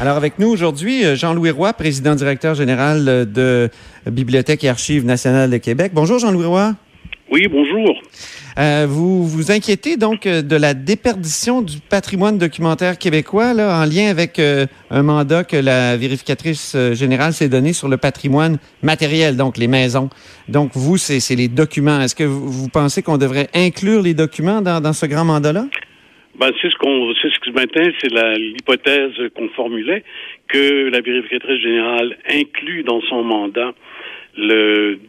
Alors avec nous aujourd'hui, euh, Jean-Louis Roy, président directeur général euh, de Bibliothèque et Archives nationales de Québec. Bonjour Jean-Louis Roy. Oui, bonjour. Euh, vous vous inquiétez donc euh, de la déperdition du patrimoine documentaire québécois là, en lien avec euh, un mandat que la vérificatrice générale s'est donné sur le patrimoine matériel, donc les maisons. Donc vous, c'est les documents. Est-ce que vous, vous pensez qu'on devrait inclure les documents dans, dans ce grand mandat-là? Ben, c'est ce qu'on, c'est ce que matin, c'est l'hypothèse qu'on formulait que la vérificatrice générale inclut dans son mandat le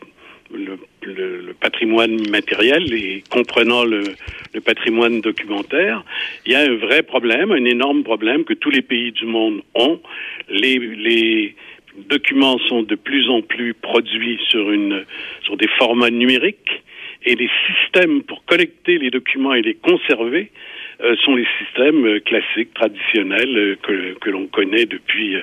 le, le, patrimoine immatériel et comprenant le, le, patrimoine documentaire, il y a un vrai problème, un énorme problème que tous les pays du monde ont. Les, les documents sont de plus en plus produits sur, une, sur des formats numériques et les systèmes pour collecter les documents et les conserver sont les systèmes euh, classiques, traditionnels euh, que, que l'on connaît depuis,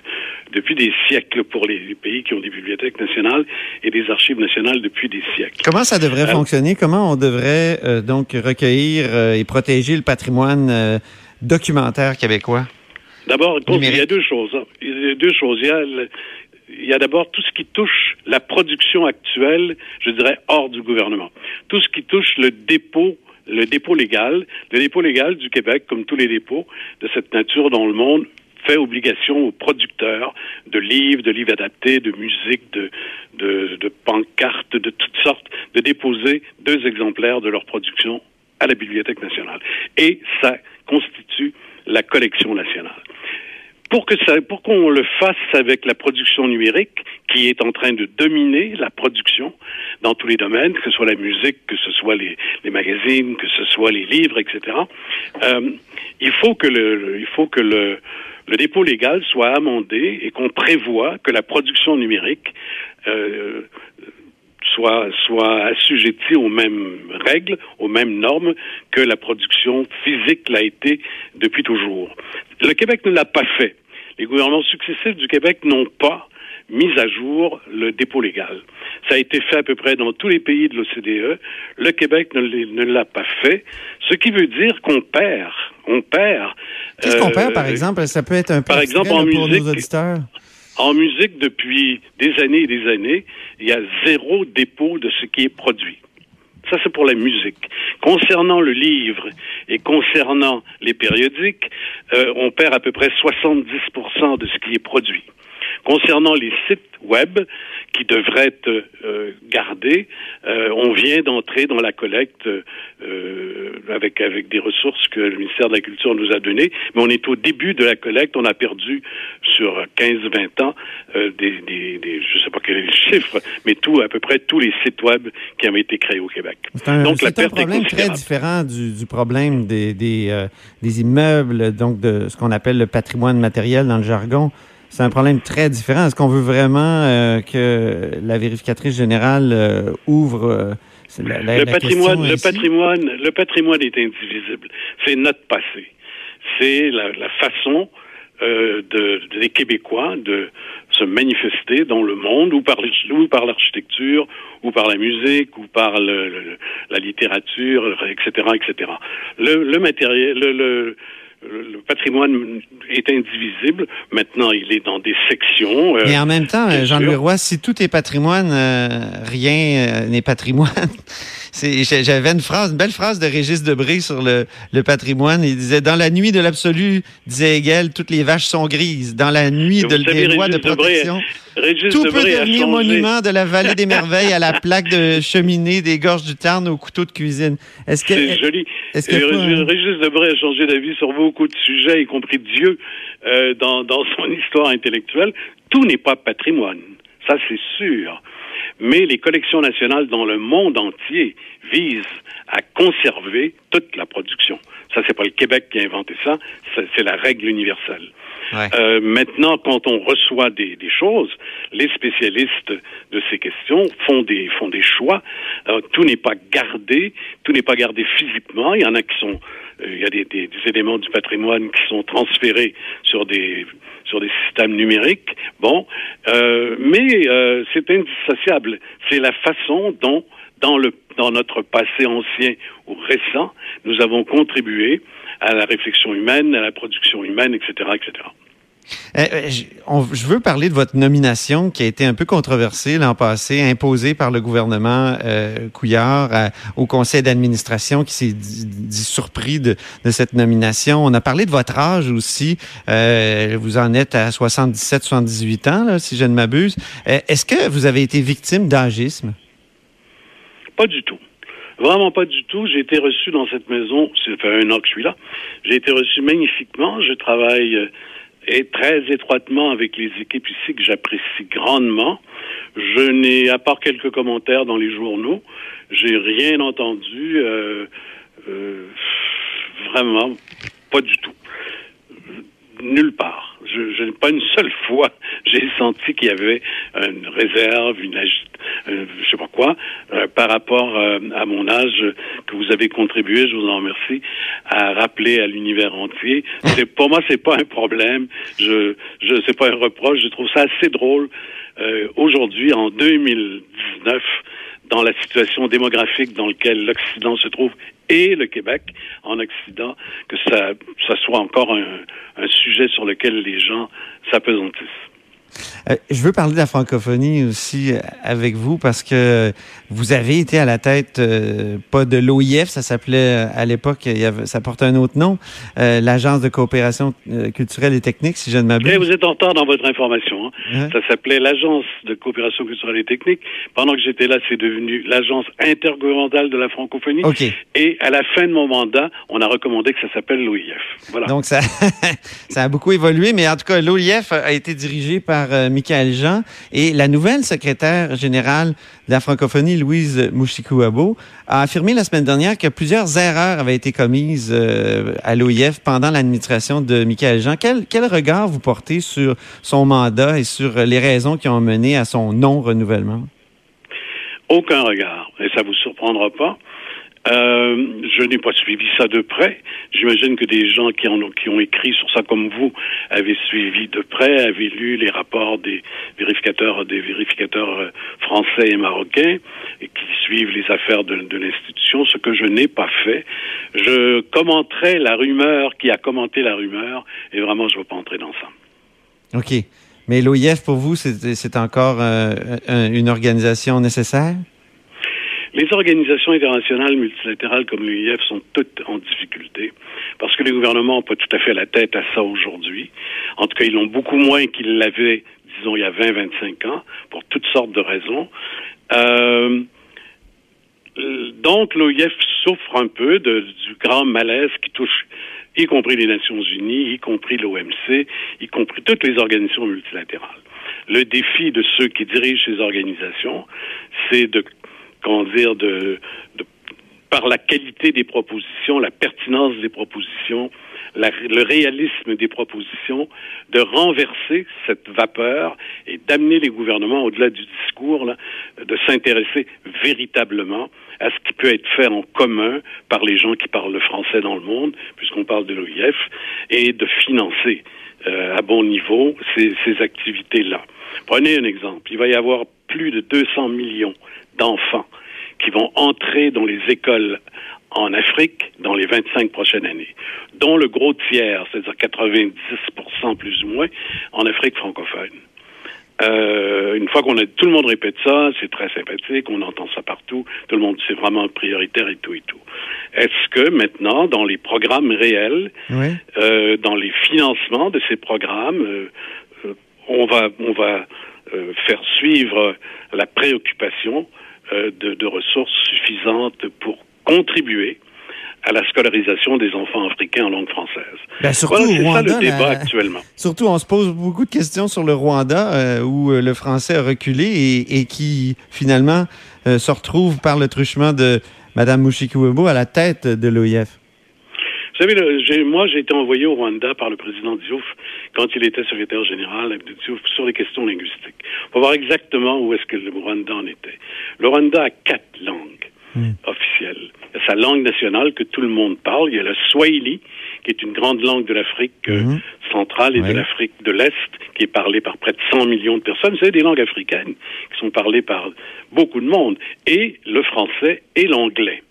depuis des siècles pour les, pays qui ont des bibliothèques nationales et des archives nationales depuis des siècles. Comment ça devrait fonctionner? Comment on devrait donc recueillir et protéger le patrimoine documentaire québécois? D'abord, il y a deux choses. Hein. Il y a deux choses. Il y a il y a d'abord tout ce qui touche la production actuelle, je dirais, hors du gouvernement. Tout ce qui touche le dépôt le dépôt légal, le dépôt légal du Québec, comme tous les dépôts de cette nature dans le monde, fait obligation aux producteurs de livres, de livres adaptés, de musique, de, de, de pancartes, de toutes sortes, de déposer deux exemplaires de leur production à la Bibliothèque nationale. Et ça constitue la collection nationale pour que ça, pour qu'on le fasse avec la production numérique qui est en train de dominer la production dans tous les domaines, que ce soit la musique, que ce soit les, magazines, que ce soit les livres, etc. Euh, il faut que le, il faut que le dépôt légal soit amendé et qu'on prévoit que la production numérique euh, soit, soit assujettie aux mêmes règles, aux mêmes normes que la production physique l'a été depuis toujours. Le Québec ne l'a pas fait. Les gouvernements successifs du Québec n'ont pas mis à jour le dépôt légal. Ça a été fait à peu près dans tous les pays de l'OCDE. Le Québec ne l'a pas fait, ce qui veut dire qu'on perd. On perd. Qu'est-ce qu'on perd, par euh, exemple? Ça peut être un peu par exemple, en pour musique, nos auditeurs. En musique, depuis des années et des années, il y a zéro dépôt de ce qui est produit. Ça, c'est pour la musique. Concernant le livre et concernant les périodiques, euh, on perd à peu près 70% de ce qui est produit. Concernant les sites web qui devraient être euh, gardés, euh, on vient d'entrer dans la collecte euh, avec avec des ressources que le ministère de la Culture nous a données, mais on est au début de la collecte. On a perdu sur 15-20 ans des, des, des, je sais pas quel est le chiffre, mais tout à peu près tous les sites web qui avaient été créés au Québec. C'est un, donc la perte un problème très différent du, du problème des des, des immeubles, donc de ce qu'on appelle le patrimoine matériel dans le jargon. C'est un problème très différent. Est-ce qu'on veut vraiment euh, que la vérificatrice générale euh, ouvre euh, la, la, le patrimoine Le patrimoine, le patrimoine est indivisible. C'est notre passé. C'est la, la, façon de, des Québécois de se manifester dans le monde, ou par, ou par l'architecture, ou par la musique, ou par le, la littérature, etc., etc. Le, le matériel, le le patrimoine est indivisible. Maintenant, il est dans des sections. Euh, Mais en même temps, Jean-Louis Roy, si tout est patrimoine, euh, rien euh, n'est patrimoine. J'avais une phrase, une belle phrase de Régis Debré sur le, le patrimoine. Il disait Dans la nuit de l'absolu, disait Hegel, toutes les vaches sont grises. Dans la nuit de, des lois de protection, tout peut devenir monument de la vallée des merveilles à la plaque de cheminée des gorges du Tarn au couteau de cuisine. Est-ce que c'est joli. Est-ce que Régis Debré a changé d'avis sur beaucoup de sujets, y compris Dieu, euh, dans, dans son histoire intellectuelle. Tout n'est pas patrimoine. Ça, c'est sûr. Mais les collections nationales dans le monde entier visent à conserver toute la production. Ça, c'est pas le Québec qui a inventé ça, c'est la règle universelle. Euh, maintenant, quand on reçoit des, des, choses, les spécialistes de ces questions font des font des choix. Euh, tout n'est pas gardé, tout n'est pas gardé physiquement. Il y en a qui sont, euh, il y a des, des, des, éléments du patrimoine qui sont transférés sur des sur des systèmes numériques. Bon, euh, mais euh, c'est indissociable. C'est la façon dont dans le dans notre passé ancien ou récent, nous avons contribué à la réflexion humaine, à la production humaine, etc., etc. Euh, euh, je, veux parler de votre nomination qui a été un peu controversée l'an passé, imposée par le gouvernement euh, Couillard au conseil d'administration qui s'est dit, surpris de, cette nomination. On a parlé de votre âge aussi. vous en êtes à 77-78 ans, si je ne m'abuse. Est-ce que vous avez été victime d'âgisme? Pas du tout. Vraiment pas du tout. J'ai été reçu dans cette maison, ça fait un an que je suis là. J'ai été reçu magnifiquement. Je travaille et très étroitement avec les équipes ici que j'apprécie grandement. Je n'ai, à part quelques commentaires dans les journaux, j'ai rien entendu, euh, euh, vraiment pas du tout nulle part. Je, je pas une seule fois j'ai senti qu'il y avait une réserve, une euh, je sais pas quoi, euh, par rapport euh, à mon âge que vous avez contribué, je vous en remercie, à rappeler à l'univers entier. C'est pour moi c'est pas un problème. Je je c'est pas un reproche. Je trouve ça assez drôle aujourd'hui en 2019 dans la situation démographique dans laquelle l'Occident se trouve et le Québec en Occident, que ça, ça soit encore un, un sujet sur lequel les gens s'apesantissent. Euh, je veux parler de la francophonie aussi euh, avec vous parce que vous avez été à la tête, euh, pas de l'OIF, ça s'appelait à l'époque, ça portait un autre nom, l'Agence de coopération culturelle et technique, si je ne m'abuse. Eh, vous êtes en retard dans votre information. Hein. Hein? Ça s'appelait l'Agence de coopération culturelle et technique. Pendant que j'étais là, c'est devenu l'Agence intergouvernementale de la francophonie. Et à la fin de mon mandat, on a recommandé que ça s'appelle l'OIF. Voilà. Donc ça, ça a beaucoup évolué, mais en tout cas, l'OIF a été dirigé par Michael Jean et la nouvelle secrétaire générale de la francophonie, Louise Mouchikouabo, a affirmé la semaine dernière que plusieurs erreurs avaient été commises euh, à l'OIF pendant l'administration de Michael Jean. Quel, quel regard vous portez sur son mandat et sur les raisons qui ont mené à son non-renouvellement? Aucun regard, et ça vous surprendra pas. Euh, je n'ai pas suivi ça de près. J'imagine que des gens qui, ont, écrit sur ça comme vous avaient suivi de près, avaient lu les rapports des vérificateurs, des vérificateurs euh, français et marocains et qui suivent les affaires de, l'institution, ce que je n'ai pas fait. Je commenterai la rumeur qui a commenté la rumeur et vraiment, je ne veux pas entrer dans ça. OK. Mais l'OIF, pour vous, c'est encore euh, une organisation nécessaire? Les organisations internationales multilatérales comme l'UIF sont toutes en difficulté parce que les gouvernements n'ont pas tout à fait la tête à ça aujourd'hui. En tout cas, ils l'ont beaucoup moins qu'ils l'avaient, disons, il y a 20-25 ans, pour toutes sortes de raisons. Euh, donc, l'OIF souffre un peu du grand malaise qui touche y compris les Nations Unies, y compris l'OMC, y compris toutes les organisations multilatérales. Le défi de ceux qui dirigent ces organisations, c'est de comment dire, de, par la qualité des propositions, la pertinence des propositions, le réalisme des propositions, de renverser cette vapeur et d'amener les gouvernements, au-delà du discours, de s'intéresser véritablement à ce qui peut être fait en commun par les gens qui parlent le français dans le monde, puisqu'on parle de l'OIF, et de financer euh, à bon niveau ces, ces activités-là. Prenez un exemple. Il va y avoir plus de 200 millions d'enfants qui vont entrer dans les écoles en Afrique dans les 25 prochaines années, dont le gros tiers, c'est-à-dire 90% plus ou moins, en Afrique francophone. Euh, une fois qu'on a tout le monde répète ça, c'est très sympathique, on entend ça partout, tout le monde c'est vraiment prioritaire et tout et tout. Est-ce que maintenant, dans les programmes réels, euh, dans les financements de ces programmes, euh, on va on va faire suivre la préoccupation euh, de, de, ressources suffisantes pour contribuer à la scolarisation des enfants africains en langue française. Ben surtout ça le débat actuellement. Surtout, on se pose beaucoup de questions sur le Rwanda, euh, où euh, le français a reculé et, et qui, finalement, se retrouve par le truchement de Mme Mushikuwebo à la tête de l'OIF. Vous savez, moi, j'ai été envoyé au Rwanda par le président Diouf quand il était secrétaire général Diouf sur les questions linguistiques. Pour voir exactement où est-ce que le Rwanda en était. Le Rwanda a quatre langues hmm. officielles. Il y a sa langue nationale que tout le monde parle. Il y a le Swahili, qui est une grande langue de l'Afrique euh, hmm. centrale et de l'Afrique de l'Est, qui est parlée par près de 100 millions de personnes. C'est des langues africaines qui sont parlées par beaucoup de monde. Et le français et l'anglais.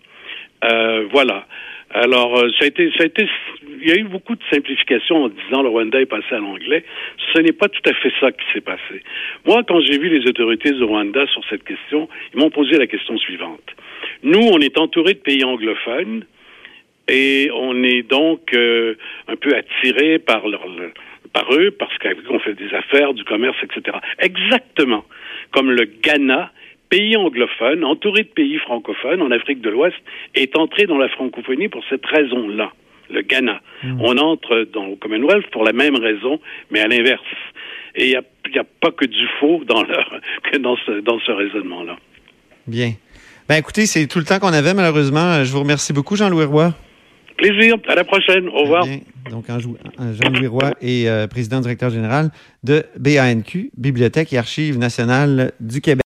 Euh, voilà. Alors, euh, ça a été, ça a été, il y a eu beaucoup de simplifications en disant le Rwanda est passé à l'anglais. Ce n'est pas tout à fait ça qui s'est passé. Moi, quand j'ai vu les autorités du Rwanda sur cette question, ils m'ont posé la question suivante. Nous, on est entouré de pays anglophones et on est donc euh, un peu attiré par leur, par eux parce qu'on fait des affaires, du commerce, etc. Exactement comme le Ghana pays anglophone, entouré de pays francophones en Afrique de l'Ouest, est entré dans la francophonie pour cette raison-là, le Ghana. Hmm. On entre dans le Commonwealth pour la même raison, mais à l'inverse. Et il n'y a, pas que du faux dans, dans ce, dans ce raisonnement-là. Bien. Ben écoutez, c'est tout le temps qu'on avait, malheureusement. Je vous remercie beaucoup, Jean-Louis Roy. Plaisir. À la prochaine. Au revoir. Donc, Jean-Louis Roy est euh, président directeur général de BANQ, Bibliothèque et Archives nationales du Québec.